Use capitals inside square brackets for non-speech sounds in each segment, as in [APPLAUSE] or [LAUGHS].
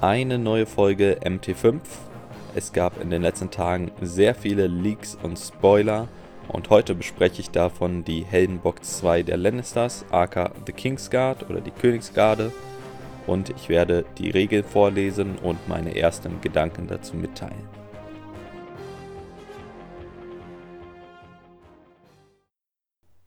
eine neue Folge MT5. Es gab in den letzten Tagen sehr viele Leaks und Spoiler und heute bespreche ich davon die Heldenbox 2 der Lannisters, aka The Kingsguard oder die Königsgarde und ich werde die Regeln vorlesen und meine ersten Gedanken dazu mitteilen.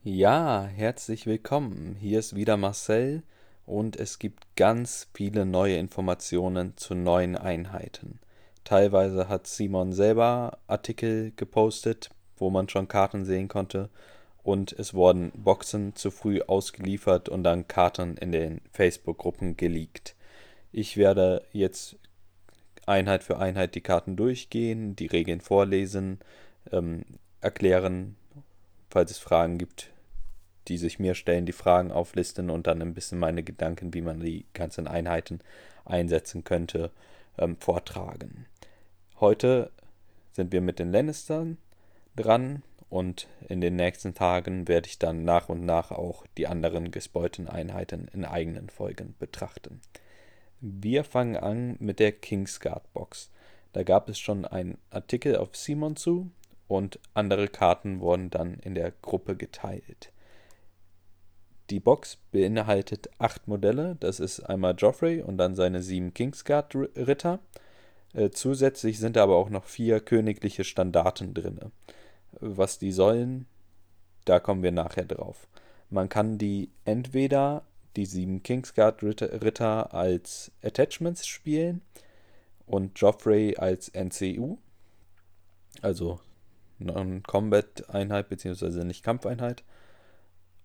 Ja, herzlich willkommen. Hier ist wieder Marcel und es gibt ganz viele neue Informationen zu neuen Einheiten. Teilweise hat Simon selber Artikel gepostet, wo man schon Karten sehen konnte und es wurden Boxen zu früh ausgeliefert und dann Karten in den Facebook-Gruppen geleakt. Ich werde jetzt Einheit für Einheit die Karten durchgehen, die Regeln vorlesen, ähm, erklären, falls es Fragen gibt, die sich mir stellen, die Fragen auflisten und dann ein bisschen meine Gedanken, wie man die ganzen Einheiten einsetzen könnte, ähm, vortragen. Heute sind wir mit den Lannistern dran und in den nächsten Tagen werde ich dann nach und nach auch die anderen gespoilten Einheiten in eigenen Folgen betrachten. Wir fangen an mit der Kingsguard Box. Da gab es schon einen Artikel auf Simon zu und andere Karten wurden dann in der Gruppe geteilt. Die Box beinhaltet acht Modelle. Das ist einmal Joffrey und dann seine sieben Kingsguard-Ritter. Äh, zusätzlich sind aber auch noch vier königliche Standarten drin. Was die sollen, da kommen wir nachher drauf. Man kann die entweder die sieben Kingsguard-Ritter als Attachments spielen und Joffrey als NCU, also Non-Combat-Einheit bzw. nicht Kampfeinheit.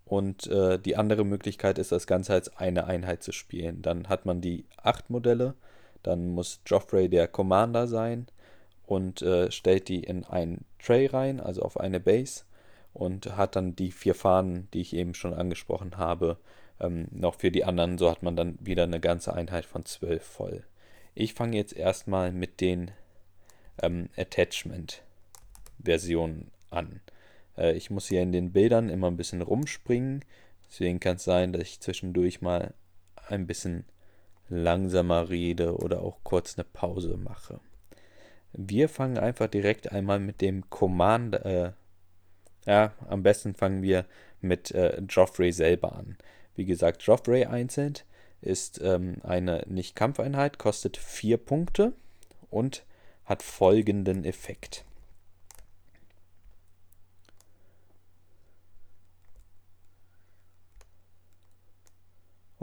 Und äh, die andere Möglichkeit ist, das Ganze als eine Einheit zu spielen. Dann hat man die acht Modelle, dann muss Joffrey der Commander sein und äh, stellt die in einen Tray rein, also auf eine Base und hat dann die vier Fahnen, die ich eben schon angesprochen habe, ähm, noch für die anderen. So hat man dann wieder eine ganze Einheit von zwölf voll. Ich fange jetzt erstmal mit den ähm, Attachment-Versionen an. Äh, ich muss hier in den Bildern immer ein bisschen rumspringen. Deswegen kann es sein, dass ich zwischendurch mal ein bisschen langsamer rede oder auch kurz eine Pause mache. Wir fangen einfach direkt einmal mit dem Command. Äh, ja, am besten fangen wir mit äh, Joffrey selber an. Wie gesagt, Joffrey einzeln ist ähm, eine Nicht-Kampfeinheit, kostet 4 Punkte und hat folgenden Effekt.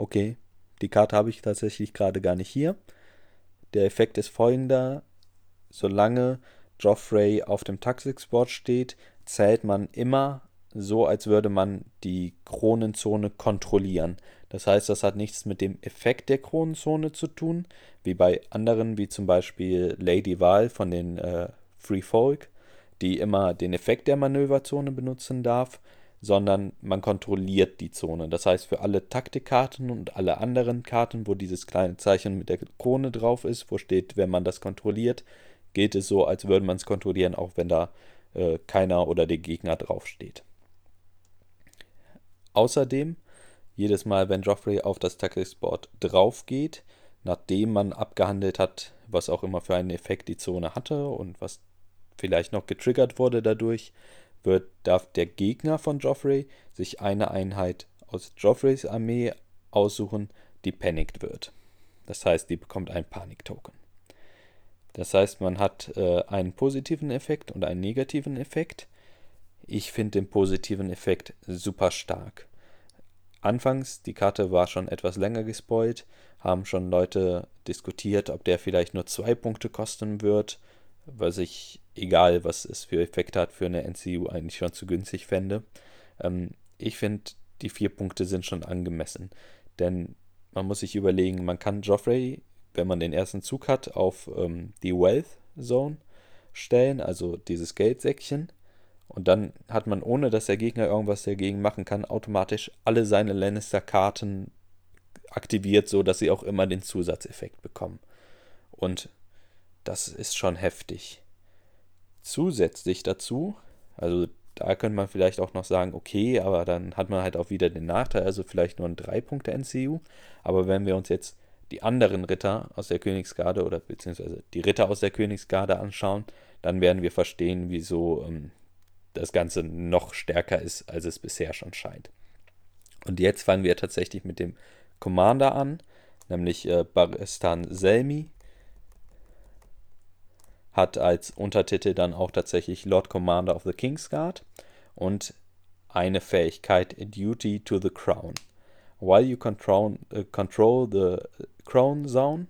Okay, die Karte habe ich tatsächlich gerade gar nicht hier. Der Effekt ist folgender. Solange Joffrey auf dem Taxixboard steht, zählt man immer so, als würde man die Kronenzone kontrollieren. Das heißt, das hat nichts mit dem Effekt der Kronenzone zu tun, wie bei anderen, wie zum Beispiel Lady Val von den äh, Free Folk, die immer den Effekt der Manöverzone benutzen darf, sondern man kontrolliert die Zone. Das heißt, für alle Taktikkarten und alle anderen Karten, wo dieses kleine Zeichen mit der Krone drauf ist, wo steht, wenn man das kontrolliert, gilt es so, als würde man es kontrollieren, auch wenn da äh, keiner oder der Gegner draufsteht. Außerdem, jedes Mal, wenn Joffrey auf das Taktikboard drauf geht, nachdem man abgehandelt hat, was auch immer für einen Effekt die Zone hatte und was vielleicht noch getriggert wurde dadurch, wird, darf der Gegner von Joffrey sich eine Einheit aus Joffreys Armee aussuchen, die panicked wird. Das heißt, die bekommt einen Panik-Token. Das heißt, man hat äh, einen positiven Effekt und einen negativen Effekt. Ich finde den positiven Effekt super stark. Anfangs, die Karte war schon etwas länger gespoilt, haben schon Leute diskutiert, ob der vielleicht nur zwei Punkte kosten wird was ich, egal was es für Effekte hat, für eine NCU eigentlich schon zu günstig fände. Ähm, ich finde, die vier Punkte sind schon angemessen. Denn man muss sich überlegen, man kann Joffrey, wenn man den ersten Zug hat, auf ähm, die Wealth Zone stellen, also dieses Geldsäckchen. Und dann hat man, ohne dass der Gegner irgendwas dagegen machen kann, automatisch alle seine Lannister-Karten aktiviert, so dass sie auch immer den Zusatzeffekt bekommen. Und das ist schon heftig. Zusätzlich dazu, also da könnte man vielleicht auch noch sagen, okay, aber dann hat man halt auch wieder den Nachteil, also vielleicht nur ein 3-Punkte-NCU. Aber wenn wir uns jetzt die anderen Ritter aus der Königsgarde oder beziehungsweise die Ritter aus der Königsgarde anschauen, dann werden wir verstehen, wieso ähm, das Ganze noch stärker ist, als es bisher schon scheint. Und jetzt fangen wir tatsächlich mit dem Commander an, nämlich äh, Baristan Selmi. Hat als Untertitel dann auch tatsächlich Lord Commander of the Kingsguard und eine Fähigkeit Duty to the Crown. While you control, uh, control the Crown Zone,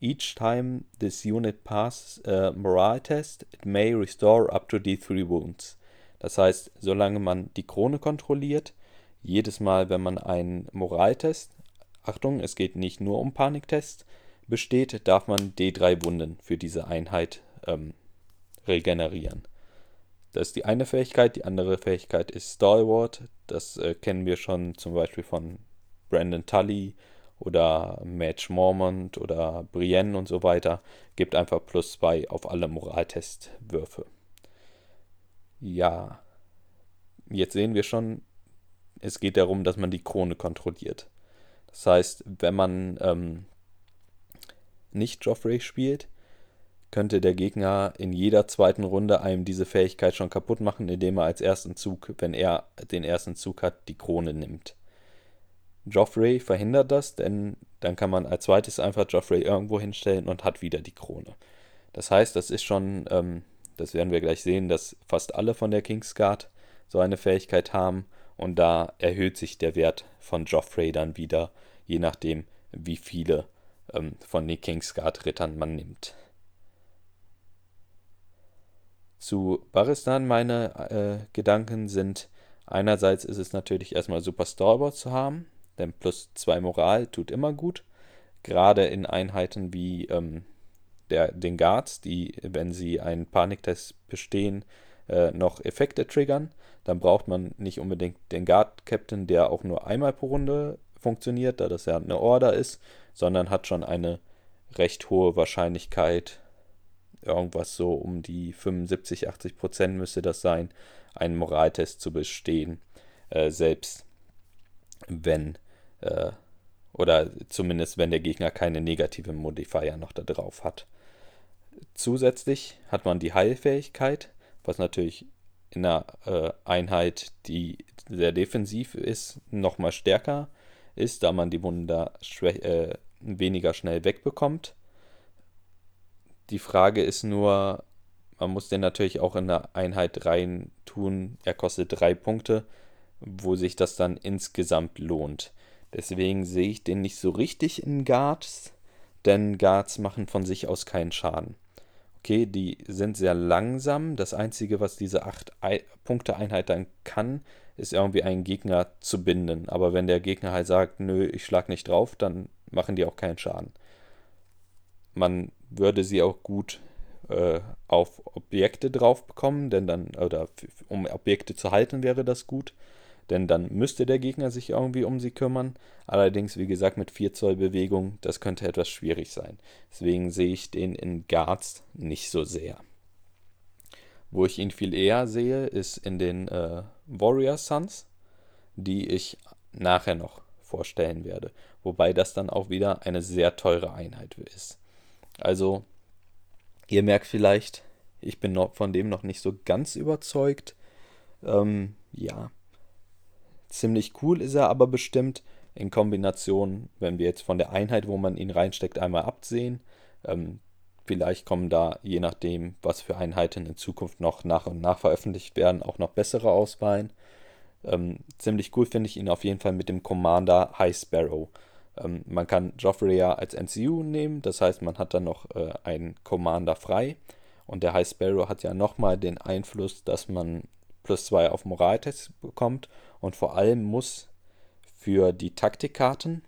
each time this unit passes a Morale Test, it may restore up to D3 Wounds. Das heißt, solange man die Krone kontrolliert, jedes Mal, wenn man einen Moraltest, Achtung, es geht nicht nur um Paniktest, besteht, darf man D3 Wunden für diese Einheit ähm, regenerieren. Das ist die eine Fähigkeit. Die andere Fähigkeit ist Stalwart. Das äh, kennen wir schon zum Beispiel von Brandon Tully oder Madge Mormont oder Brienne und so weiter. Gibt einfach plus zwei auf alle Moraltestwürfe. Ja, jetzt sehen wir schon, es geht darum, dass man die Krone kontrolliert. Das heißt, wenn man ähm, nicht Joffrey spielt, könnte der Gegner in jeder zweiten Runde einem diese Fähigkeit schon kaputt machen, indem er als ersten Zug, wenn er den ersten Zug hat, die Krone nimmt. Joffrey verhindert das, denn dann kann man als zweites einfach Joffrey irgendwo hinstellen und hat wieder die Krone. Das heißt, das ist schon, ähm, das werden wir gleich sehen, dass fast alle von der Kingsguard so eine Fähigkeit haben und da erhöht sich der Wert von Joffrey dann wieder, je nachdem, wie viele ähm, von den Kingsguard-Rittern man nimmt. Zu Baristan meine äh, Gedanken sind, einerseits ist es natürlich erstmal super Stalwart zu haben, denn plus zwei Moral tut immer gut, gerade in Einheiten wie ähm, der, den Guards, die, wenn sie einen Paniktest bestehen, äh, noch Effekte triggern. Dann braucht man nicht unbedingt den Guard Captain, der auch nur einmal pro Runde funktioniert, da das ja eine Order ist, sondern hat schon eine recht hohe Wahrscheinlichkeit, irgendwas so um die 75, 80 Prozent müsste das sein, einen Moraltest zu bestehen, äh, selbst wenn, äh, oder zumindest wenn der Gegner keine negative Modifier noch da drauf hat. Zusätzlich hat man die Heilfähigkeit, was natürlich in einer äh, Einheit, die sehr defensiv ist, nochmal stärker ist, da man die Wunder äh, weniger schnell wegbekommt. Die Frage ist nur, man muss den natürlich auch in eine Einheit rein tun. Er kostet drei Punkte, wo sich das dann insgesamt lohnt. Deswegen sehe ich den nicht so richtig in Guards, denn Guards machen von sich aus keinen Schaden okay, die sind sehr langsam. Das Einzige, was diese 8-Punkte-Einheit dann kann, ist irgendwie einen Gegner zu binden. Aber wenn der Gegner halt sagt, nö, ich schlag nicht drauf, dann machen die auch keinen Schaden. Man würde sie auch gut äh, auf Objekte drauf bekommen, denn dann, oder um Objekte zu halten, wäre das gut denn dann müsste der Gegner sich irgendwie um sie kümmern. Allerdings, wie gesagt, mit 4 Zoll Bewegung, das könnte etwas schwierig sein. Deswegen sehe ich den in Guards nicht so sehr. Wo ich ihn viel eher sehe, ist in den äh, Warrior Sons, die ich nachher noch vorstellen werde. Wobei das dann auch wieder eine sehr teure Einheit ist. Also, ihr merkt vielleicht, ich bin von dem noch nicht so ganz überzeugt. Ähm, ja, Ziemlich cool ist er aber bestimmt in Kombination, wenn wir jetzt von der Einheit, wo man ihn reinsteckt, einmal absehen. Ähm, vielleicht kommen da, je nachdem, was für Einheiten in Zukunft noch nach und nach veröffentlicht werden, auch noch bessere Auswahlen. Ähm, ziemlich cool finde ich ihn auf jeden Fall mit dem Commander High Sparrow. Ähm, man kann Joffrey ja als NCU nehmen, das heißt, man hat dann noch äh, einen Commander frei. Und der High Sparrow hat ja nochmal den Einfluss, dass man plus 2 auf Moraltest bekommt und vor allem muss für die Taktikkarten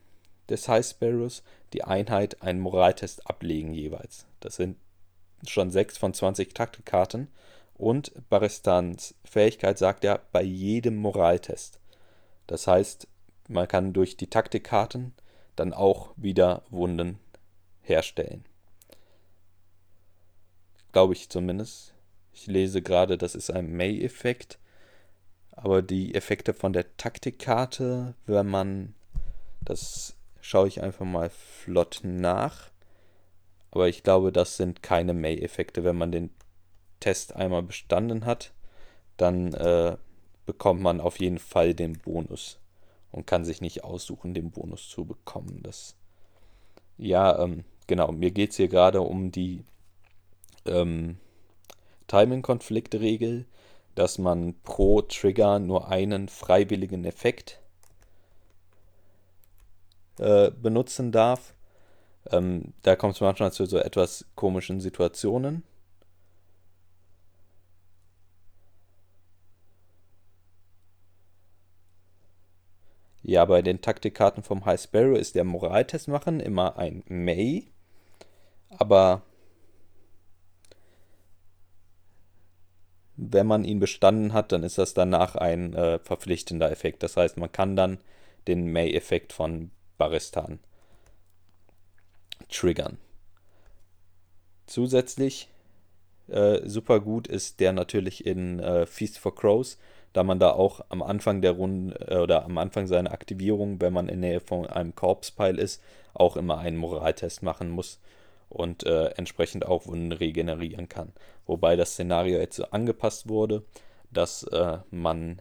des High Sparrows die Einheit einen Moraltest ablegen jeweils. Das sind schon 6 von 20 Taktikkarten und Baristans Fähigkeit sagt ja bei jedem Moraltest. Das heißt, man kann durch die Taktikkarten dann auch wieder Wunden herstellen. Glaube ich zumindest. Ich lese gerade, das ist ein May-Effekt. Aber die Effekte von der Taktikkarte, wenn man das schaue ich einfach mal flott nach. Aber ich glaube, das sind keine May-Effekte. Wenn man den Test einmal bestanden hat, dann äh, bekommt man auf jeden Fall den Bonus und kann sich nicht aussuchen, den Bonus zu bekommen. Das ja, ähm, genau, mir geht es hier gerade um die ähm, Timing-Konfliktregel, dass man pro Trigger nur einen freiwilligen Effekt äh, benutzen darf. Ähm, da kommt es manchmal zu so etwas komischen Situationen. Ja, bei den Taktikkarten vom High Sparrow ist der Moraltest machen immer ein May. Aber wenn man ihn bestanden hat, dann ist das danach ein äh, verpflichtender Effekt. Das heißt, man kann dann den May-Effekt von Baristan triggern. Zusätzlich äh, super gut ist der natürlich in äh, Feast for Crows, da man da auch am Anfang der Runde äh, oder am Anfang seiner Aktivierung, wenn man in Nähe von einem Korpspile ist, auch immer einen Moraltest machen muss und äh, entsprechend auch Wunden regenerieren kann. Wobei das Szenario jetzt so angepasst wurde, dass äh, man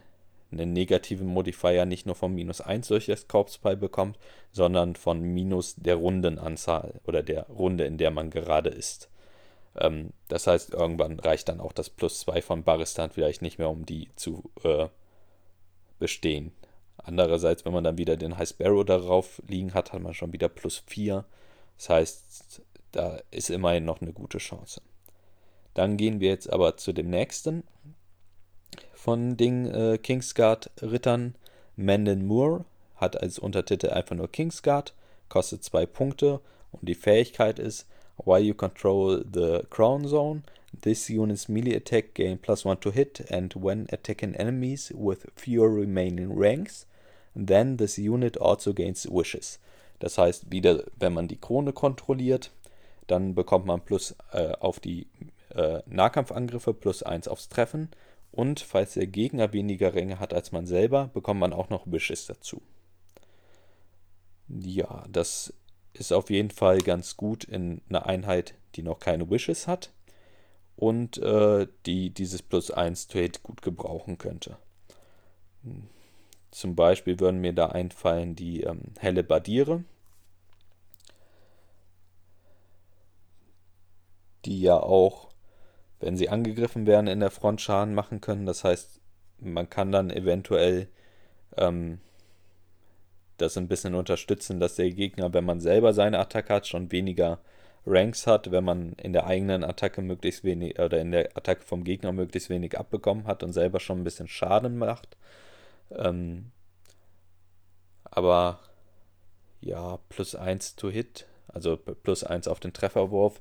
einen negativen Modifier nicht nur von minus 1 durch das Korpspile bekommt, sondern von minus der Rundenanzahl oder der Runde, in der man gerade ist. Ähm, das heißt, irgendwann reicht dann auch das Plus 2 von Baristan vielleicht nicht mehr, um die zu äh, bestehen. Andererseits, wenn man dann wieder den High Sparrow darauf liegen hat, hat man schon wieder plus 4. Das heißt, da ist immerhin noch eine gute Chance. Dann gehen wir jetzt aber zu dem nächsten von den äh, Kingsguard Rittern. Menden Moore hat als Untertitel einfach nur Kingsguard, kostet 2 Punkte und die Fähigkeit ist While you control the crown zone, this unit's melee attack gain plus 1 to hit, and when attacking enemies with fewer remaining ranks, then this unit also gains wishes. Das heißt, wieder, wenn man die Krone kontrolliert, dann bekommt man plus äh, auf die äh, Nahkampfangriffe plus 1 aufs Treffen. Und falls der Gegner weniger Ränge hat als man selber, bekommt man auch noch Wishes dazu. Ja, das ist auf jeden Fall ganz gut in einer Einheit, die noch keine Wishes hat und äh, die dieses Plus 1 to Hit gut gebrauchen könnte. Zum Beispiel würden mir da einfallen die ähm, helle Badiere, die ja auch, wenn sie angegriffen werden, in der Front Schaden machen können. Das heißt, man kann dann eventuell ähm, das ein bisschen unterstützen, dass der Gegner, wenn man selber seine Attacke hat, schon weniger Ranks hat, wenn man in der eigenen Attacke möglichst wenig oder in der Attacke vom Gegner möglichst wenig abbekommen hat und selber schon ein bisschen Schaden macht. Ähm, aber ja, plus 1 to hit, also plus 1 auf den Trefferwurf,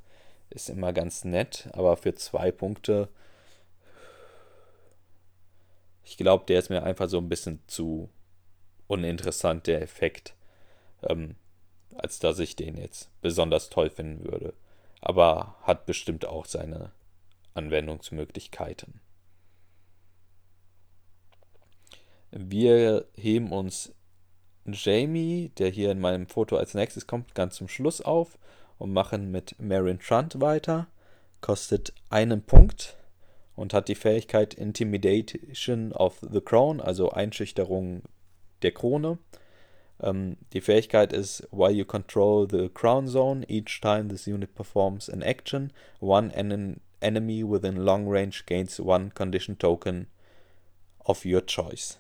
ist immer ganz nett, aber für zwei Punkte, ich glaube, der ist mir einfach so ein bisschen zu uninteressant, der Effekt, ähm, als dass ich den jetzt besonders toll finden würde. Aber hat bestimmt auch seine Anwendungsmöglichkeiten. Wir heben uns Jamie, der hier in meinem Foto als nächstes kommt, ganz zum Schluss auf und machen mit Marion Trant weiter. Kostet einen Punkt und hat die Fähigkeit Intimidation of the Crown, also Einschüchterung der Krone. Ähm, die Fähigkeit ist, while you control the crown zone, each time this unit performs an action, one en enemy within long range gains one condition token of your choice.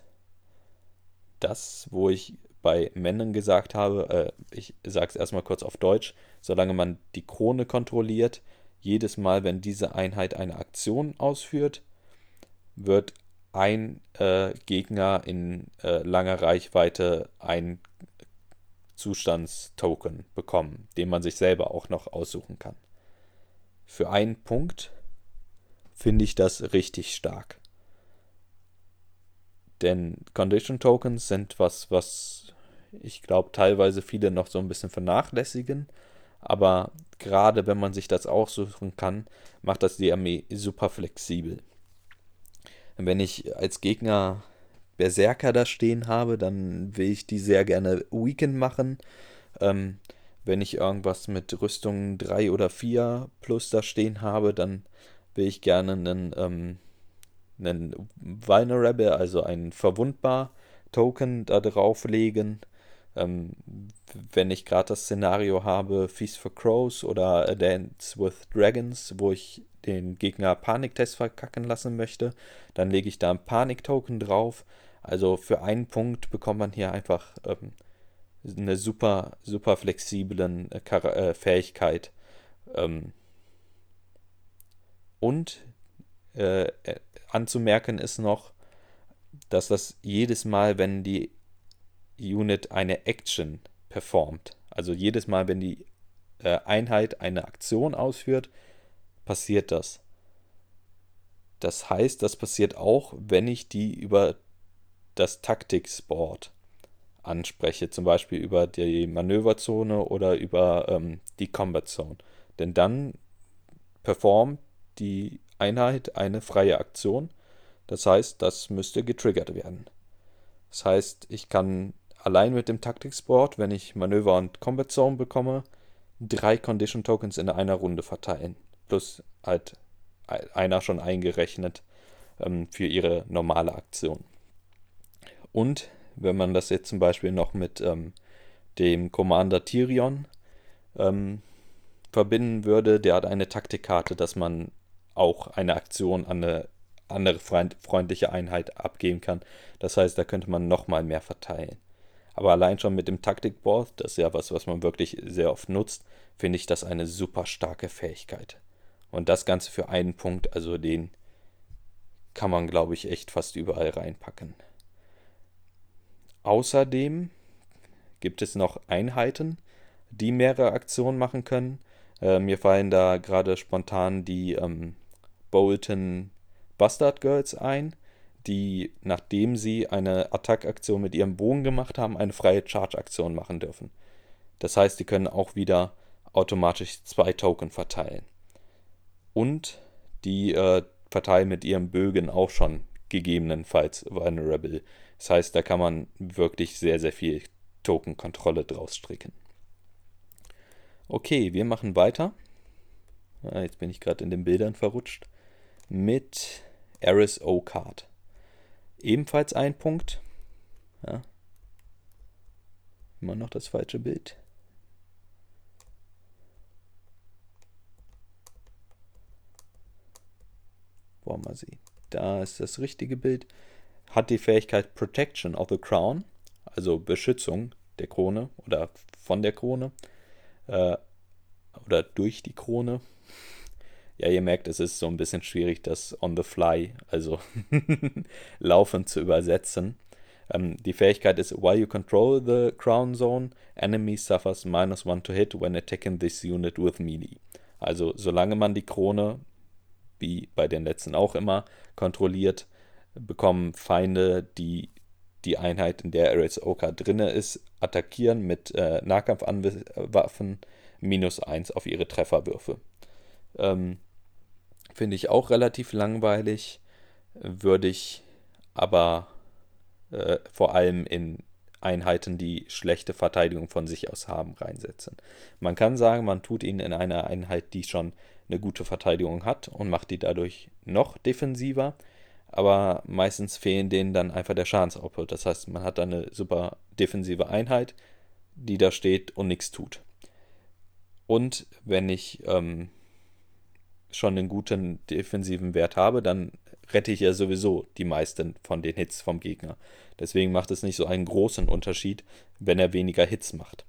Das, wo ich bei Männern gesagt habe, äh, ich sage es erstmal kurz auf Deutsch, solange man die Krone kontrolliert, jedes Mal, wenn diese Einheit eine Aktion ausführt, wird ein äh, Gegner in äh, langer Reichweite ein Zustandstoken bekommen, den man sich selber auch noch aussuchen kann. Für einen Punkt finde ich das richtig stark. Denn Condition Tokens sind was, was ich glaube teilweise viele noch so ein bisschen vernachlässigen. Aber gerade wenn man sich das aussuchen kann, macht das die Armee super flexibel. Wenn ich als Gegner Berserker da stehen habe, dann will ich die sehr gerne Weekend machen. Ähm, wenn ich irgendwas mit Rüstung 3 oder 4 plus da stehen habe, dann will ich gerne einen, ähm, einen Vulnerable, also ein verwundbar Token da drauflegen. Ähm, wenn ich gerade das Szenario habe, Feast for Crows oder A Dance with Dragons, wo ich den Gegner Paniktest verkacken lassen möchte, dann lege ich da ein Panik-Token drauf. Also für einen Punkt bekommt man hier einfach ähm, eine super, super flexiblen äh, äh, Fähigkeit. Ähm, und äh, äh, anzumerken ist noch, dass das jedes Mal, wenn die Unit eine Action performt, also jedes Mal, wenn die äh, Einheit eine Aktion ausführt, passiert das. Das heißt, das passiert auch, wenn ich die über das Taktikboard anspreche, zum Beispiel über die Manöverzone oder über ähm, die Combat Zone. Denn dann performt die Einheit eine freie Aktion. Das heißt, das müsste getriggert werden. Das heißt, ich kann allein mit dem Taktikboard, wenn ich Manöver und Combat Zone bekomme, drei Condition Tokens in einer Runde verteilen. Plus halt einer schon eingerechnet ähm, für ihre normale Aktion. Und wenn man das jetzt zum Beispiel noch mit ähm, dem Commander Tyrion ähm, verbinden würde, der hat eine Taktikkarte, dass man auch eine Aktion an eine andere freundliche Einheit abgeben kann. Das heißt, da könnte man nochmal mehr verteilen. Aber allein schon mit dem Taktikboard, das ist ja was, was man wirklich sehr oft nutzt, finde ich das eine super starke Fähigkeit. Und das Ganze für einen Punkt, also den kann man, glaube ich, echt fast überall reinpacken. Außerdem gibt es noch Einheiten, die mehrere Aktionen machen können. Äh, mir fallen da gerade spontan die ähm, Bolton Bastard Girls ein, die, nachdem sie eine Attack-Aktion mit ihrem Bogen gemacht haben, eine freie Charge-Aktion machen dürfen. Das heißt, die können auch wieder automatisch zwei Token verteilen. Und die äh, verteilen mit ihrem Bögen auch schon gegebenenfalls Vulnerable. Das heißt, da kann man wirklich sehr, sehr viel Token-Kontrolle draus stricken. Okay, wir machen weiter. Ah, jetzt bin ich gerade in den Bildern verrutscht. Mit Eris O-Card. Ebenfalls ein Punkt. Ja. Immer noch das falsche Bild. Wollen wir sehen. Da ist das richtige Bild hat die Fähigkeit Protection of the Crown, also Beschützung der Krone oder von der Krone äh, oder durch die Krone. Ja, ihr merkt, es ist so ein bisschen schwierig, das on the fly, also [LAUGHS] laufend zu übersetzen. Ähm, die Fähigkeit ist, while you control the crown zone, enemy suffers minus one to hit when attacking this unit with melee. Also solange man die Krone, wie bei den letzten auch immer, kontrolliert, bekommen Feinde, die die Einheit, in der Oka drinne ist, attackieren mit äh, Nahkampfwaffen minus 1 auf ihre Trefferwürfe. Ähm, Finde ich auch relativ langweilig, würde ich aber äh, vor allem in Einheiten, die schlechte Verteidigung von sich aus haben, reinsetzen. Man kann sagen, man tut ihn in einer Einheit, die schon eine gute Verteidigung hat und macht die dadurch noch defensiver aber meistens fehlen denen dann einfach der Schadensoutput. Das heißt, man hat dann eine super defensive Einheit, die da steht und nichts tut. Und wenn ich ähm, schon einen guten defensiven Wert habe, dann rette ich ja sowieso die meisten von den Hits vom Gegner. Deswegen macht es nicht so einen großen Unterschied, wenn er weniger Hits macht.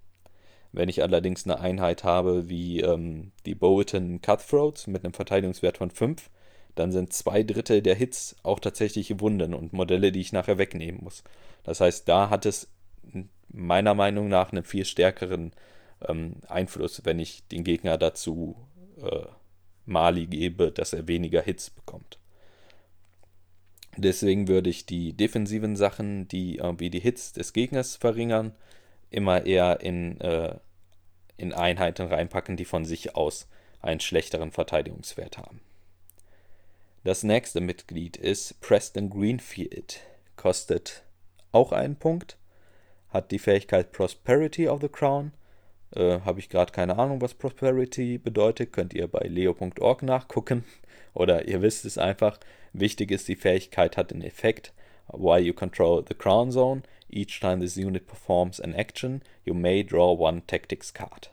Wenn ich allerdings eine Einheit habe wie ähm, die Bolton Cutthroats mit einem Verteidigungswert von 5, dann sind zwei Drittel der Hits auch tatsächliche Wunden und Modelle, die ich nachher wegnehmen muss. Das heißt, da hat es meiner Meinung nach einen viel stärkeren ähm, Einfluss, wenn ich den Gegner dazu äh, Mali gebe, dass er weniger Hits bekommt. Deswegen würde ich die defensiven Sachen, die irgendwie die Hits des Gegners verringern, immer eher in, äh, in Einheiten reinpacken, die von sich aus einen schlechteren Verteidigungswert haben. Das nächste Mitglied ist Preston Greenfield. Kostet auch einen Punkt. Hat die Fähigkeit Prosperity of the Crown. Äh, Habe ich gerade keine Ahnung, was Prosperity bedeutet. Könnt ihr bei leo.org nachgucken. [LAUGHS] Oder ihr wisst es einfach. Wichtig ist, die Fähigkeit hat einen Effekt. While you control the crown zone, each time this unit performs an action, you may draw one tactics card.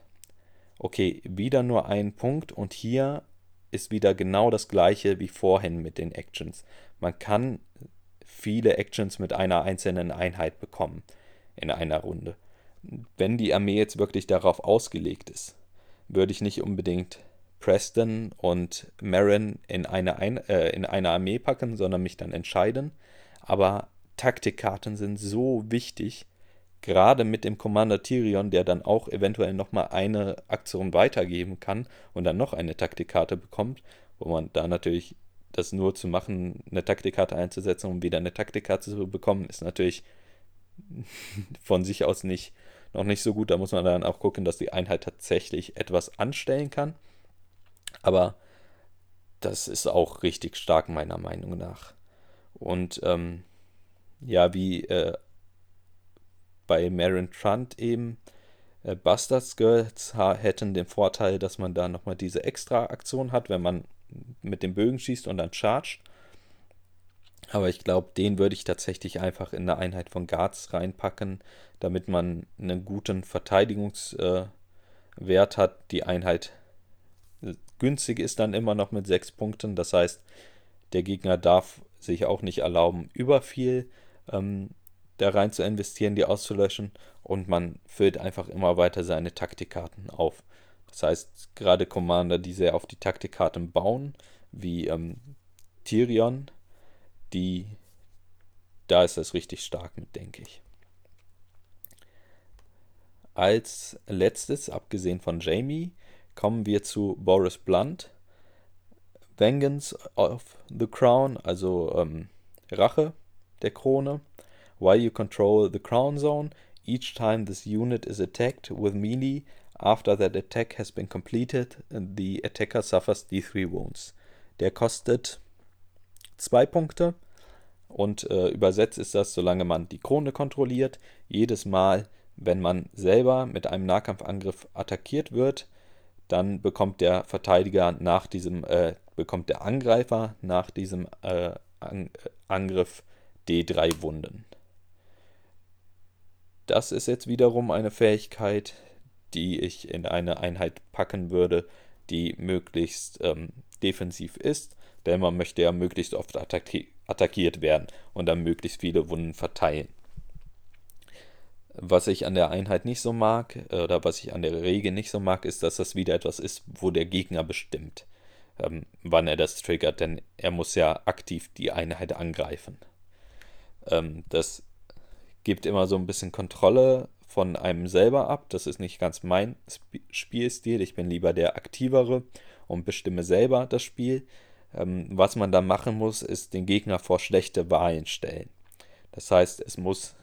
Okay, wieder nur ein Punkt und hier ist wieder genau das gleiche wie vorhin mit den Actions. Man kann viele Actions mit einer einzelnen Einheit bekommen in einer Runde. Wenn die Armee jetzt wirklich darauf ausgelegt ist, würde ich nicht unbedingt Preston und Marin in eine, Ein äh, in eine Armee packen, sondern mich dann entscheiden. Aber Taktikkarten sind so wichtig, gerade mit dem Commander Tyrion, der dann auch eventuell nochmal eine Aktion weitergeben kann und dann noch eine Taktikkarte bekommt, wo man da natürlich das nur zu machen, eine Taktikkarte einzusetzen, um wieder eine Taktikkarte zu bekommen, ist natürlich [LAUGHS] von sich aus nicht noch nicht so gut. Da muss man dann auch gucken, dass die Einheit tatsächlich etwas anstellen kann. Aber das ist auch richtig stark meiner Meinung nach. Und ähm, ja, wie äh, bei Marin Trant eben, äh, Bastards Girls hätten den Vorteil, dass man da nochmal diese Extra-Aktion hat, wenn man mit dem Bögen schießt und dann chargt. Aber ich glaube, den würde ich tatsächlich einfach in eine Einheit von Guards reinpacken, damit man einen guten Verteidigungswert äh, hat. Die Einheit äh, günstig ist dann immer noch mit 6 Punkten. Das heißt, der Gegner darf sich auch nicht erlauben, über viel ähm, da rein zu investieren, die auszulöschen. Und man füllt einfach immer weiter seine Taktikkarten auf. Das heißt, gerade Commander, die sehr auf die Taktikkarten bauen, wie ähm, Tyrion, die, da ist das richtig stark mit, denke ich. Als letztes, abgesehen von Jamie, kommen wir zu Boris Blunt. Vengeance of the Crown, also ähm, Rache der Krone. While you control the Crown Zone, each time this unit is attacked with melee, after that attack has been completed, the attacker suffers D3 Wounds. Der kostet zwei Punkte und äh, übersetzt ist das, solange man die Krone kontrolliert, jedes Mal, wenn man selber mit einem Nahkampfangriff attackiert wird, dann bekommt der Verteidiger nach diesem, äh, bekommt der Angreifer nach diesem äh, An Angriff D3 Wunden. Das ist jetzt wiederum eine Fähigkeit, die ich in eine Einheit packen würde, die möglichst ähm, defensiv ist, denn man möchte ja möglichst oft attacki attackiert werden und dann möglichst viele Wunden verteilen. Was ich an der Einheit nicht so mag, äh, oder was ich an der Regel nicht so mag, ist, dass das wieder etwas ist, wo der Gegner bestimmt, ähm, wann er das triggert, denn er muss ja aktiv die Einheit angreifen. Ähm, das gibt immer so ein bisschen Kontrolle von einem selber ab. Das ist nicht ganz mein Sp Spielstil. Ich bin lieber der aktivere und bestimme selber das Spiel. Ähm, was man da machen muss, ist den Gegner vor schlechte Wahlen stellen. Das heißt, es muss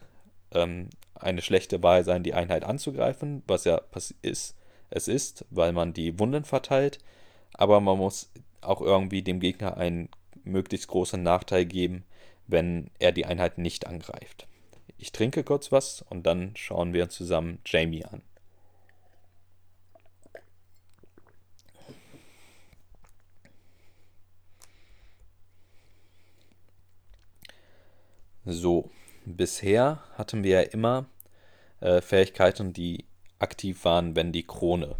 ähm, eine schlechte Wahl sein, die Einheit anzugreifen, was ja ist, es ist, weil man die Wunden verteilt. Aber man muss auch irgendwie dem Gegner einen möglichst großen Nachteil geben, wenn er die Einheit nicht angreift. Ich trinke kurz was und dann schauen wir zusammen Jamie an. So, bisher hatten wir ja immer äh, Fähigkeiten, die aktiv waren, wenn die Krone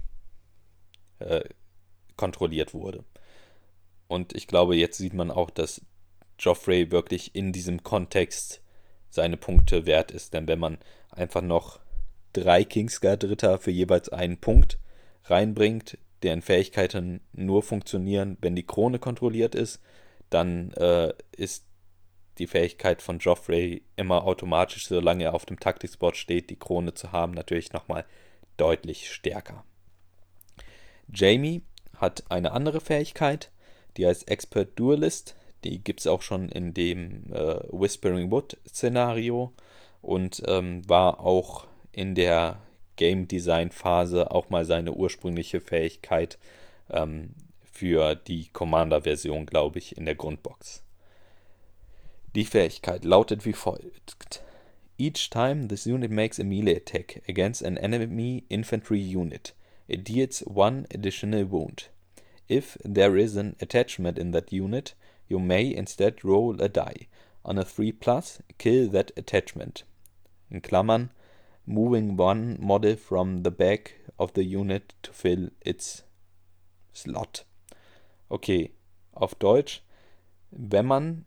äh, kontrolliert wurde. Und ich glaube, jetzt sieht man auch, dass Joffrey wirklich in diesem Kontext seine Punkte wert ist. Denn wenn man einfach noch drei Kingsguard-Ritter für jeweils einen Punkt reinbringt, deren Fähigkeiten nur funktionieren, wenn die Krone kontrolliert ist, dann äh, ist die Fähigkeit von Joffrey immer automatisch, solange er auf dem Taktikspot steht, die Krone zu haben, natürlich nochmal deutlich stärker. Jamie hat eine andere Fähigkeit, die heißt Expert Duelist. Die gibt es auch schon in dem äh, Whispering Wood Szenario und ähm, war auch in der Game Design Phase auch mal seine ursprüngliche Fähigkeit ähm, für die Commander-Version, glaube ich, in der Grundbox. Die Fähigkeit lautet wie folgt. Each time this unit makes a melee attack against an enemy infantry unit, it deals one additional wound. If there is an attachment in that unit, you may instead roll a die. On a 3 plus, kill that attachment. In Klammern, moving one model from the back of the unit to fill its slot. Okay, auf Deutsch, wenn man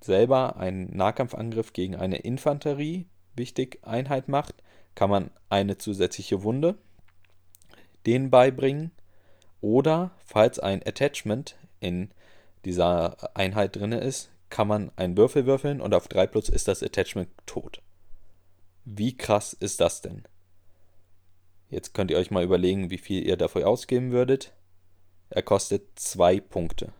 selber einen Nahkampfangriff gegen eine Infanterie, wichtig, Einheit macht, kann man eine zusätzliche Wunde denen beibringen. Oder falls ein Attachment in dieser Einheit drin ist, kann man einen Würfel würfeln und auf 3 plus ist das Attachment tot. Wie krass ist das denn? Jetzt könnt ihr euch mal überlegen, wie viel ihr dafür ausgeben würdet. Er kostet 2 Punkte.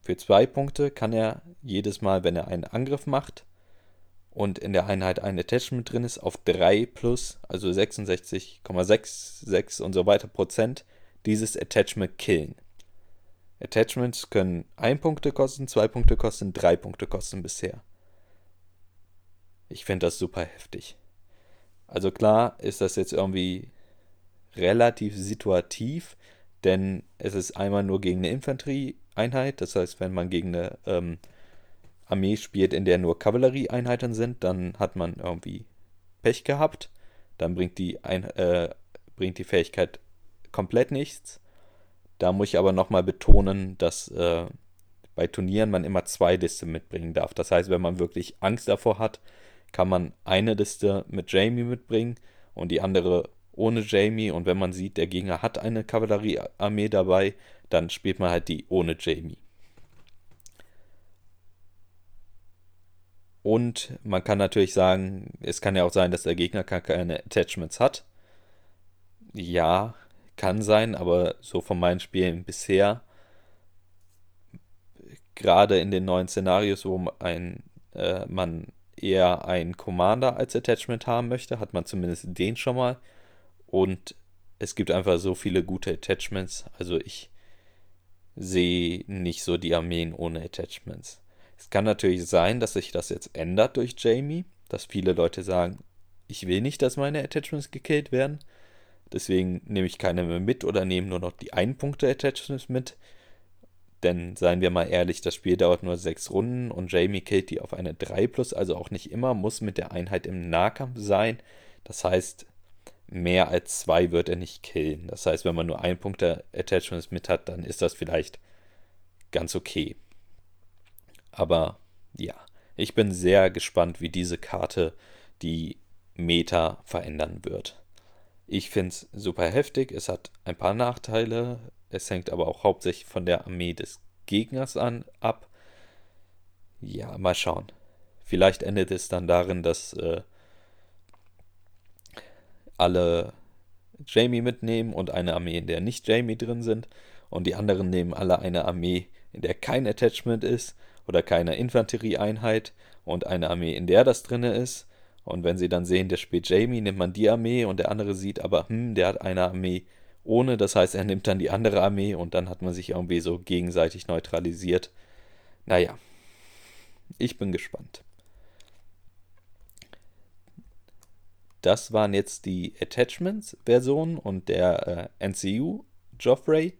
Für 2 Punkte kann er jedes Mal, wenn er einen Angriff macht und in der Einheit ein Attachment drin ist, auf 3 plus, also 66,66 und so weiter Prozent, dieses Attachment killen. Attachments können 1 Punkte kosten, 2 Punkte kosten, 3 Punkte kosten bisher. Ich finde das super heftig. Also klar ist das jetzt irgendwie relativ situativ, denn es ist einmal nur gegen eine Infanterieeinheit, das heißt, wenn man gegen eine ähm, Armee spielt, in der nur Kavallerieeinheiten sind, dann hat man irgendwie Pech gehabt. Dann bringt die, Ein äh, bringt die Fähigkeit komplett nichts. Da muss ich aber nochmal betonen, dass äh, bei Turnieren man immer zwei Liste mitbringen darf. Das heißt, wenn man wirklich Angst davor hat, kann man eine Liste mit Jamie mitbringen und die andere ohne Jamie. Und wenn man sieht, der Gegner hat eine Kavalleriearmee dabei, dann spielt man halt die ohne Jamie. Und man kann natürlich sagen, es kann ja auch sein, dass der Gegner keine Attachments hat. Ja, kann sein, aber so von meinen Spielen bisher, gerade in den neuen Szenarios, wo ein, äh, man eher einen Commander als Attachment haben möchte, hat man zumindest den schon mal. Und es gibt einfach so viele gute Attachments. Also ich sehe nicht so die Armeen ohne Attachments. Es kann natürlich sein, dass sich das jetzt ändert durch Jamie, dass viele Leute sagen, ich will nicht, dass meine Attachments gekillt werden. Deswegen nehme ich keine mehr mit oder nehme nur noch die 1-Punkte-Attachments mit. Denn seien wir mal ehrlich, das Spiel dauert nur 6 Runden und Jamie killt die auf eine 3 plus, also auch nicht immer, muss mit der Einheit im Nahkampf sein. Das heißt, mehr als 2 wird er nicht killen. Das heißt, wenn man nur 1-Punkte-Attachments mit hat, dann ist das vielleicht ganz okay. Aber ja, ich bin sehr gespannt, wie diese Karte die Meta verändern wird. Ich finde es super heftig. Es hat ein paar Nachteile. Es hängt aber auch hauptsächlich von der Armee des Gegners an ab. Ja, mal schauen. Vielleicht endet es dann darin, dass äh, alle Jamie mitnehmen und eine Armee, in der nicht Jamie drin sind. Und die anderen nehmen alle eine Armee, in der kein Attachment ist oder keine Infanterieeinheit und eine Armee, in der das drinne ist. Und wenn sie dann sehen, der spielt Jamie, nimmt man die Armee und der andere sieht aber, hm, der hat eine Armee ohne, das heißt, er nimmt dann die andere Armee und dann hat man sich irgendwie so gegenseitig neutralisiert. Naja, ich bin gespannt. Das waren jetzt die Attachments-Version und der äh, NCU Joffrey.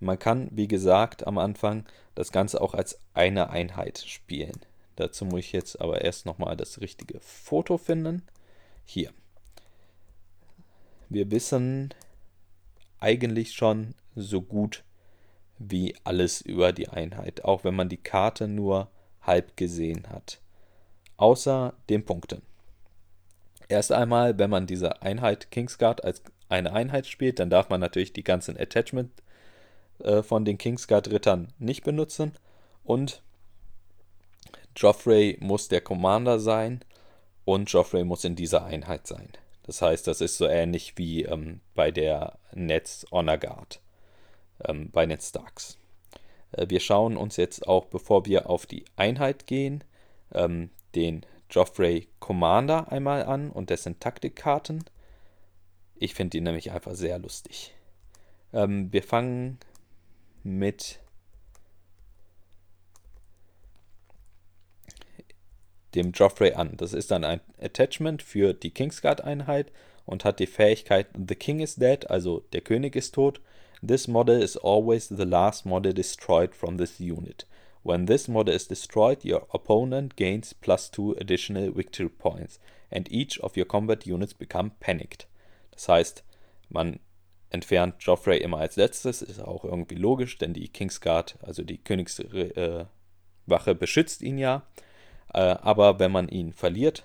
Man kann, wie gesagt, am Anfang das Ganze auch als eine Einheit spielen. Dazu muss ich jetzt aber erst nochmal das richtige Foto finden. Hier. Wir wissen eigentlich schon so gut wie alles über die Einheit, auch wenn man die Karte nur halb gesehen hat. Außer den Punkten. Erst einmal, wenn man diese Einheit Kingsguard als eine Einheit spielt, dann darf man natürlich die ganzen Attachment äh, von den Kingsguard-Rittern nicht benutzen. Und Joffrey muss der Commander sein und Joffrey muss in dieser Einheit sein. Das heißt, das ist so ähnlich wie ähm, bei der Nets Honor Guard, ähm, bei Ned Starks. Äh, wir schauen uns jetzt auch, bevor wir auf die Einheit gehen, ähm, den Joffrey Commander einmal an und dessen Taktikkarten. Ich finde ihn nämlich einfach sehr lustig. Ähm, wir fangen mit dem Joffrey an. Das ist dann ein Attachment für die Kingsguard-Einheit und hat die Fähigkeit The King is dead, also der König ist tot. This model is always the last model destroyed from this unit. When this model is destroyed, your opponent gains plus 2 additional victory points and each of your combat units become panicked. Das heißt, man entfernt Joffrey immer als letztes, ist auch irgendwie logisch, denn die Kingsguard, also die Königswache, äh, beschützt ihn ja. Äh, aber wenn man ihn verliert,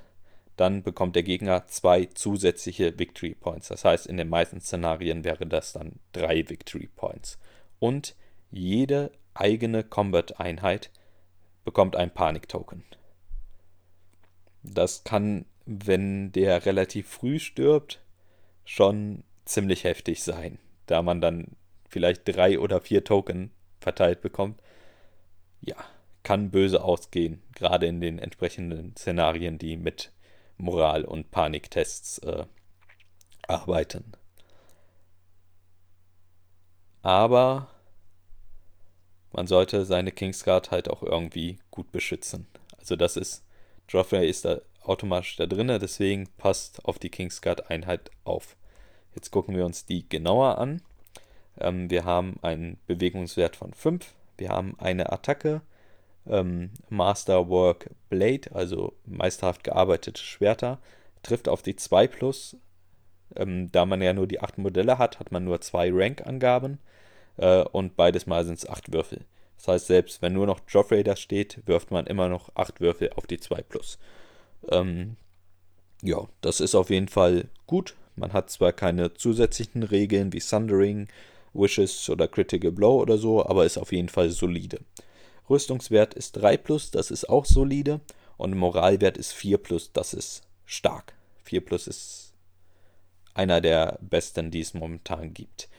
dann bekommt der Gegner zwei zusätzliche Victory Points. Das heißt, in den meisten Szenarien wäre das dann drei Victory Points. Und jede eigene Combat-Einheit bekommt ein Panik-Token. Das kann, wenn der relativ früh stirbt, schon ziemlich heftig sein, da man dann vielleicht drei oder vier Token verteilt bekommt. Ja, kann böse ausgehen, gerade in den entsprechenden Szenarien, die mit Moral- und Paniktests äh, arbeiten. Aber man sollte seine Kingsguard halt auch irgendwie gut beschützen. Also das ist, Joffrey ist da automatisch da drin, deswegen passt auf die Kingsguard-Einheit auf. Jetzt gucken wir uns die genauer an. Ähm, wir haben einen Bewegungswert von 5, wir haben eine Attacke, ähm, Masterwork Blade, also meisterhaft gearbeitete Schwerter, trifft auf die 2 plus. Ähm, da man ja nur die 8 Modelle hat, hat man nur 2 Rank-Angaben äh, und beides mal sind es 8 Würfel. Das heißt, selbst wenn nur noch Joffrey da steht, wirft man immer noch 8 Würfel auf die 2 plus. Ähm, ja, das ist auf jeden Fall gut. Man hat zwar keine zusätzlichen Regeln wie Sundering, Wishes oder Critical Blow oder so, aber ist auf jeden Fall solide. Rüstungswert ist 3 plus, das ist auch solide. Und Moralwert ist 4 plus, das ist stark. 4 plus ist einer der besten, die es momentan gibt.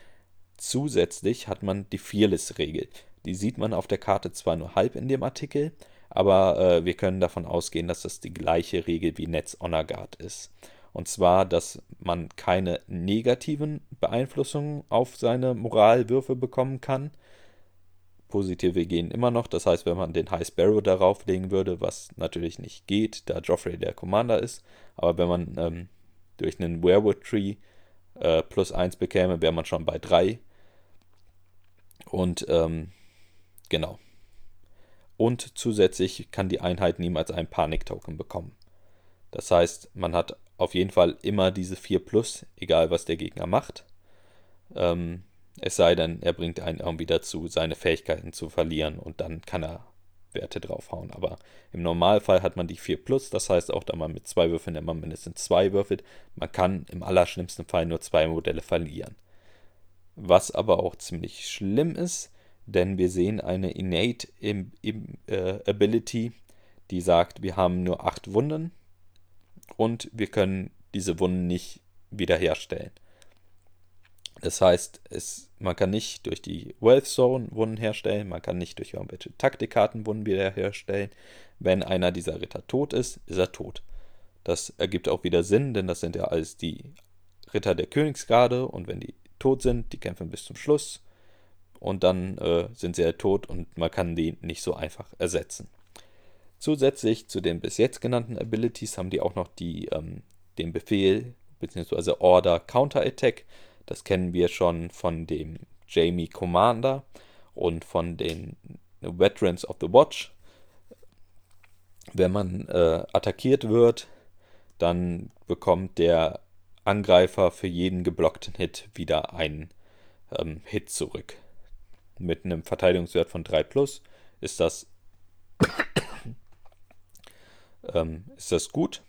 Zusätzlich hat man die Fearless-Regel. Die sieht man auf der Karte zwar nur halb in dem Artikel, aber äh, wir können davon ausgehen, dass das die gleiche Regel wie Netz Honor Guard ist. Und zwar, dass man keine negativen Beeinflussungen auf seine Moralwürfe bekommen kann, positive gehen immer noch. Das heißt, wenn man den High Sparrow darauf legen würde, was natürlich nicht geht, da Joffrey der Commander ist, aber wenn man ähm, durch einen Werewood Tree äh, plus 1 bekäme, wäre man schon bei 3. Und ähm, genau. Und zusätzlich kann die Einheit niemals einen Panik-Token bekommen. Das heißt, man hat auf jeden Fall immer diese 4 plus, egal was der Gegner macht. Ähm, es sei denn, er bringt einen irgendwie dazu, seine Fähigkeiten zu verlieren und dann kann er Werte draufhauen. Aber im Normalfall hat man die 4 plus, das heißt auch, da man mit zwei Würfeln immer mindestens zwei würfelt, man kann im allerschlimmsten Fall nur zwei Modelle verlieren. Was aber auch ziemlich schlimm ist, denn wir sehen eine Innate im, im, äh, Ability, die sagt, wir haben nur 8 Wunden und wir können diese Wunden nicht wiederherstellen. Das heißt, es, man kann nicht durch die Wealth Zone Wunden herstellen, man kann nicht durch irgendwelche Taktikkarten Wunden wiederherstellen. Wenn einer dieser Ritter tot ist, ist er tot. Das ergibt auch wieder Sinn, denn das sind ja alles die Ritter der Königsgarde und wenn die tot sind, die kämpfen bis zum Schluss und dann äh, sind sie ja tot und man kann die nicht so einfach ersetzen. Zusätzlich zu den bis jetzt genannten Abilities haben die auch noch die, ähm, den Befehl bzw. Order Counter Attack. Das kennen wir schon von dem Jamie Commander und von den Veterans of the Watch. Wenn man äh, attackiert wird, dann bekommt der Angreifer für jeden geblockten Hit wieder einen ähm, Hit zurück. Mit einem Verteidigungswert von 3 plus ist das, [COUGHS] ähm, ist das gut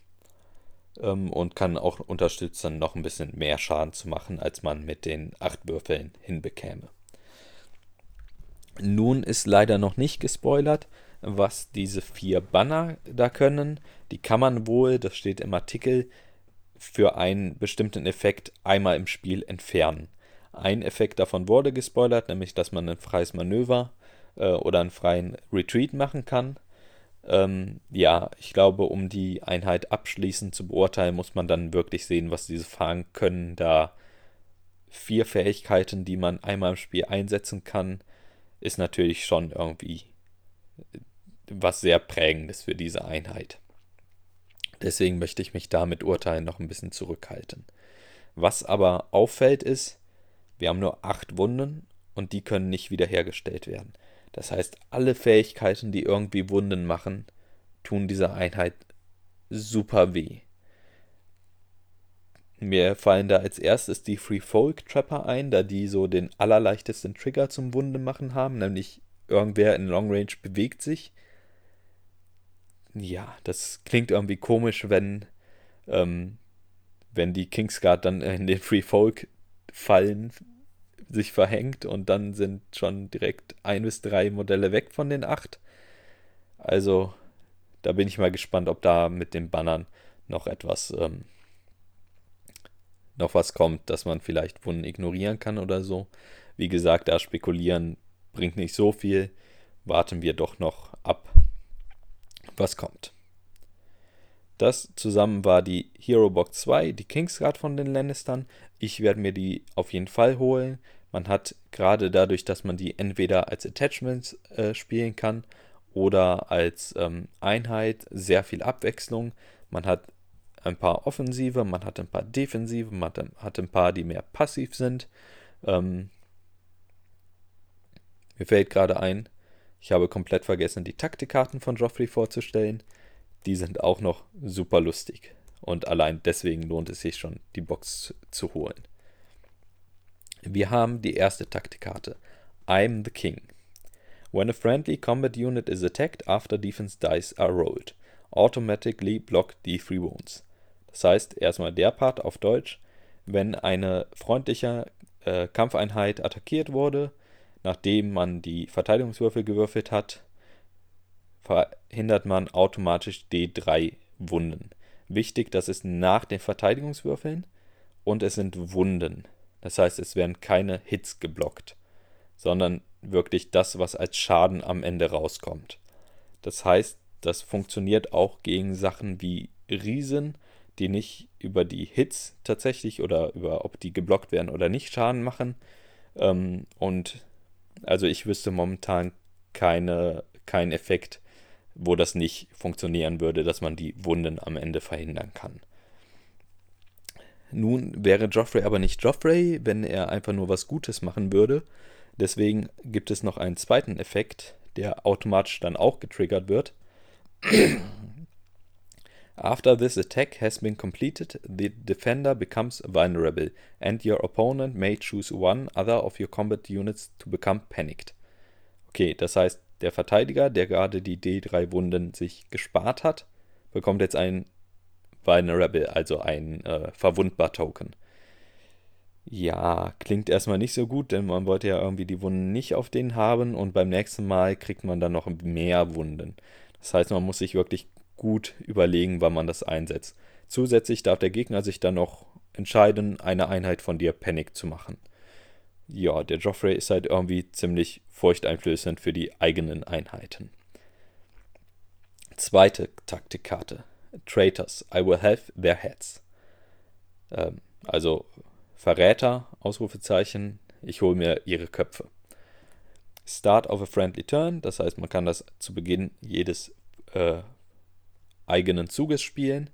ähm, und kann auch unterstützen, noch ein bisschen mehr Schaden zu machen, als man mit den acht Würfeln hinbekäme. Nun ist leider noch nicht gespoilert, was diese vier Banner da können. Die kann man wohl, das steht im Artikel, für einen bestimmten Effekt einmal im Spiel entfernen. Ein Effekt davon wurde gespoilert, nämlich dass man ein freies Manöver äh, oder einen freien Retreat machen kann. Ähm, ja, ich glaube, um die Einheit abschließend zu beurteilen, muss man dann wirklich sehen, was diese Fahnen können. Da vier Fähigkeiten, die man einmal im Spiel einsetzen kann, ist natürlich schon irgendwie was sehr prägendes für diese Einheit. Deswegen möchte ich mich da mit Urteilen noch ein bisschen zurückhalten. Was aber auffällt ist, wir haben nur acht Wunden und die können nicht wiederhergestellt werden. Das heißt, alle Fähigkeiten, die irgendwie Wunden machen, tun dieser Einheit super weh. Mir fallen da als erstes die Free Folk Trapper ein, da die so den allerleichtesten Trigger zum Wunde machen haben, nämlich irgendwer in Long Range bewegt sich. Ja, das klingt irgendwie komisch, wenn, ähm, wenn die Kingsguard dann in den Free Folk Fallen sich verhängt und dann sind schon direkt ein bis drei Modelle weg von den acht. Also, da bin ich mal gespannt, ob da mit den Bannern noch etwas ähm, noch was kommt, dass man vielleicht Wunden ignorieren kann oder so. Wie gesagt, da spekulieren bringt nicht so viel. Warten wir doch noch ab, was kommt. Das zusammen war die Hero Box 2, die Kingsguard von den Lannistern. Ich werde mir die auf jeden Fall holen. Man hat gerade dadurch, dass man die entweder als Attachments äh, spielen kann oder als ähm, Einheit, sehr viel Abwechslung. Man hat ein paar Offensive, man hat ein paar Defensive, man hat, ein paar, die mehr passiv sind. Ähm, mir fällt gerade ein, ich habe komplett vergessen, die Taktikkarten von Joffrey vorzustellen. Die sind auch noch super lustig. Und allein deswegen lohnt es sich schon, die Box zu holen. Wir haben die erste Taktikkarte. I'm the King. When a friendly combat unit is attacked after defense dice are rolled, automatically block D3 wounds. Das heißt, erstmal der Part auf Deutsch. Wenn eine freundliche äh, Kampfeinheit attackiert wurde, nachdem man die Verteidigungswürfel gewürfelt hat, verhindert man automatisch D3 Wunden. Wichtig, das ist nach den Verteidigungswürfeln und es sind Wunden. Das heißt, es werden keine Hits geblockt, sondern wirklich das, was als Schaden am Ende rauskommt. Das heißt, das funktioniert auch gegen Sachen wie Riesen die nicht über die Hits tatsächlich oder über ob die geblockt werden oder nicht Schaden machen. Ähm, und also ich wüsste momentan keine, keinen Effekt, wo das nicht funktionieren würde, dass man die Wunden am Ende verhindern kann. Nun wäre Joffrey aber nicht Joffrey, wenn er einfach nur was Gutes machen würde. Deswegen gibt es noch einen zweiten Effekt, der automatisch dann auch getriggert wird. [CLEARS THROAT] After this attack has been completed, the defender becomes vulnerable, and your opponent may choose one other of your combat units to become panicked. Okay, das heißt, der Verteidiger, der gerade die D3 Wunden sich gespart hat, bekommt jetzt ein Vulnerable, also ein äh, verwundbar Token. Ja, klingt erstmal nicht so gut, denn man wollte ja irgendwie die Wunden nicht auf den haben und beim nächsten Mal kriegt man dann noch mehr Wunden. Das heißt, man muss sich wirklich gut überlegen, wann man das einsetzt. Zusätzlich darf der Gegner sich dann noch entscheiden, eine Einheit von dir Panic zu machen. Ja, der Joffrey ist halt irgendwie ziemlich furchteinflößend für die eigenen Einheiten. Zweite Taktikkarte. Traitors, I will have their heads. Ähm, also Verräter, Ausrufezeichen, ich hole mir ihre Köpfe. Start of a friendly turn, das heißt, man kann das zu Beginn jedes äh, eigenen Zuges spielen.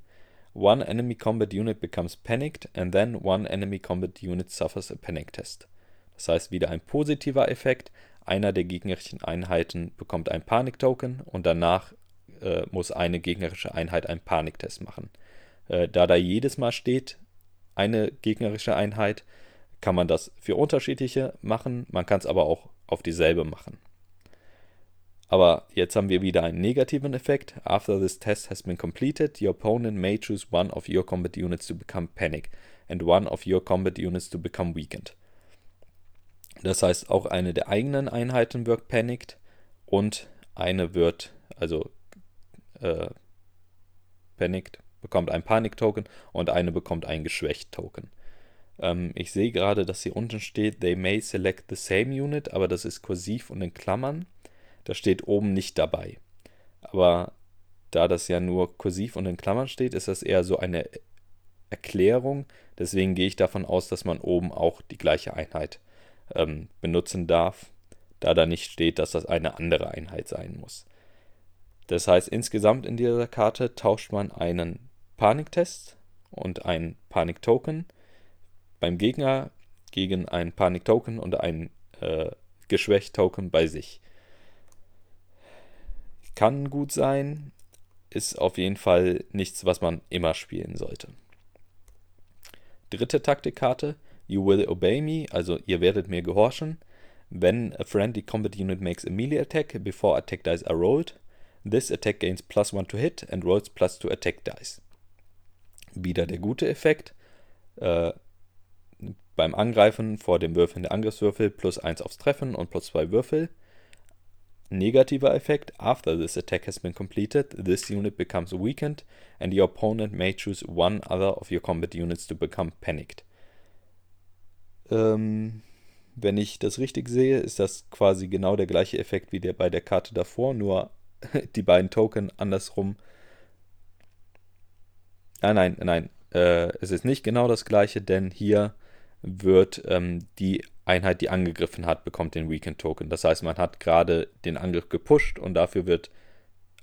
One enemy combat unit becomes panicked and then one enemy combat unit suffers a panic test. Das heißt wieder ein positiver Effekt. Einer der gegnerischen Einheiten bekommt ein Paniktoken und danach äh, muss eine gegnerische Einheit einen Paniktest machen. Äh, da da jedes Mal steht, eine gegnerische Einheit, kann man das für unterschiedliche machen. Man kann es aber auch auf dieselbe machen. Aber jetzt haben wir wieder einen negativen Effekt. After this test has been completed, your opponent may choose one of your combat units to become panic and one of your combat units to become weakened. Das heißt, auch eine der eigenen Einheiten wird panicked und eine wird, also äh, panicked, bekommt ein Panik-Token und eine bekommt ein Geschwächt-Token. Ähm, ich sehe gerade, dass hier unten steht, they may select the same unit, aber das ist kursiv und in Klammern. Das steht oben nicht dabei. Aber da das ja nur kursiv und in Klammern steht, ist das eher so eine Erklärung. Deswegen gehe ich davon aus, dass man oben auch die gleiche Einheit ähm, benutzen darf, da da nicht steht, dass das eine andere Einheit sein muss. Das heißt, insgesamt in dieser Karte tauscht man einen Paniktest und ein Paniktoken. Beim Gegner gegen ein Paniktoken und ein äh, Geschwächt-Token bei sich. Kann gut sein, ist auf jeden Fall nichts, was man immer spielen sollte. Dritte Taktikkarte, You will obey me, also ihr werdet mir gehorchen. When a friendly combat unit makes a melee attack before attack dice are rolled, this attack gains plus 1 to hit and rolls plus 2 attack dice. Wieder der gute Effekt. Äh, beim Angreifen vor dem Würfeln der Angriffswürfel plus 1 aufs Treffen und plus 2 Würfel. Negativer Effekt. After this attack has been completed, this unit becomes weakened and your opponent may choose one other of your combat units to become panicked. Ähm, wenn ich das richtig sehe, ist das quasi genau der gleiche Effekt wie der bei der Karte davor, nur [LAUGHS] die beiden Token andersrum. Ah, nein, nein, äh, es ist nicht genau das gleiche, denn hier wird ähm, die Einheit, die angegriffen hat, bekommt den Weekend Token. Das heißt, man hat gerade den Angriff gepusht und dafür wird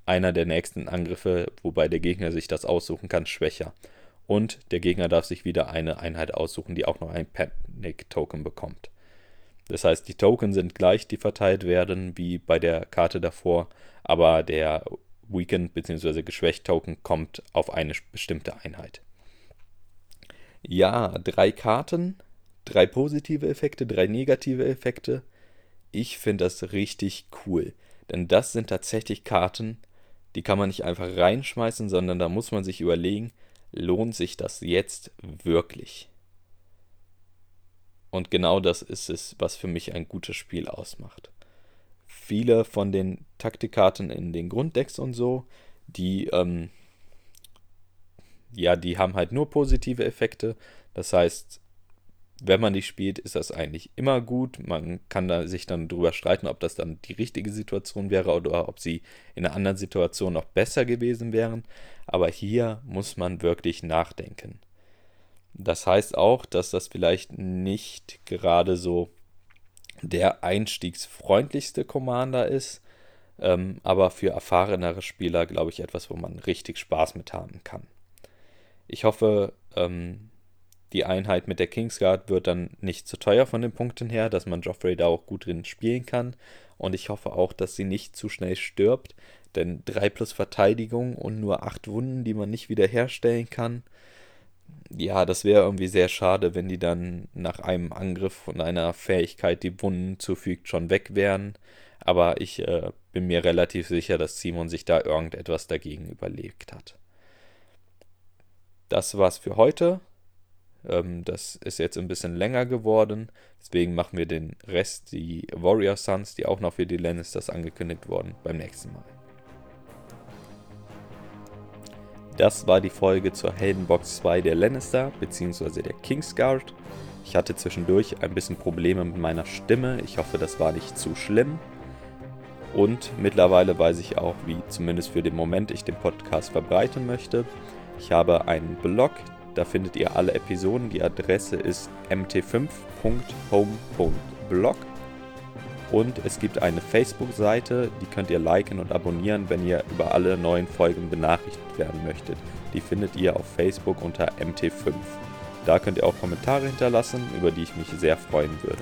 einer der nächsten Angriffe, wobei der Gegner sich das aussuchen kann, schwächer. Und der Gegner darf sich wieder eine Einheit aussuchen, die auch noch ein Panic Token bekommt. Das heißt, die Token sind gleich, die verteilt werden, wie bei der Karte davor, aber der Weekend bzw. Geschwächt-Token kommt auf eine bestimmte Einheit. Ja, drei Karten, drei positive Effekte, drei negative Effekte. Ich finde das richtig cool. Denn das sind tatsächlich Karten, die kann man nicht einfach reinschmeißen, sondern da muss man sich überlegen, lohnt sich das jetzt wirklich? Und genau das ist es, was für mich ein gutes Spiel ausmacht. Viele von den Taktikkarten in den Grunddecks und so, die, ähm, ja, die haben halt nur positive Effekte. Das heißt, wenn man die spielt, ist das eigentlich immer gut. Man kann da sich dann drüber streiten, ob das dann die richtige Situation wäre oder ob sie in einer anderen Situation noch besser gewesen wären. Aber hier muss man wirklich nachdenken. Das heißt auch, dass das vielleicht nicht gerade so der einstiegsfreundlichste Commander ist, ähm, aber für erfahrenere Spieler, glaube ich, etwas, wo man richtig Spaß mit haben kann. Ich hoffe, ähm, die Einheit mit der Kingsguard wird dann nicht zu teuer von den Punkten her, dass man Joffrey da auch gut drin spielen kann. Und ich hoffe auch, dass sie nicht zu schnell stirbt, denn 3 plus Verteidigung und nur 8 Wunden, die man nicht wiederherstellen kann. Ja, das wäre irgendwie sehr schade, wenn die dann nach einem Angriff und einer Fähigkeit, die Wunden zufügt, schon weg wären. Aber ich äh, bin mir relativ sicher, dass Simon sich da irgendetwas dagegen überlegt hat. Das war's für heute. Ähm, das ist jetzt ein bisschen länger geworden. Deswegen machen wir den Rest, die Warrior Sons, die auch noch für die Lannisters angekündigt wurden, beim nächsten Mal. Das war die Folge zur Heldenbox 2 der Lannister bzw. der Kingsguard. Ich hatte zwischendurch ein bisschen Probleme mit meiner Stimme. Ich hoffe, das war nicht zu schlimm. Und mittlerweile weiß ich auch, wie zumindest für den Moment ich den Podcast verbreiten möchte. Ich habe einen Blog, da findet ihr alle Episoden. Die Adresse ist mt5.home.blog. Und es gibt eine Facebook-Seite, die könnt ihr liken und abonnieren, wenn ihr über alle neuen Folgen benachrichtigt werden möchtet. Die findet ihr auf Facebook unter MT5. Da könnt ihr auch Kommentare hinterlassen, über die ich mich sehr freuen würde.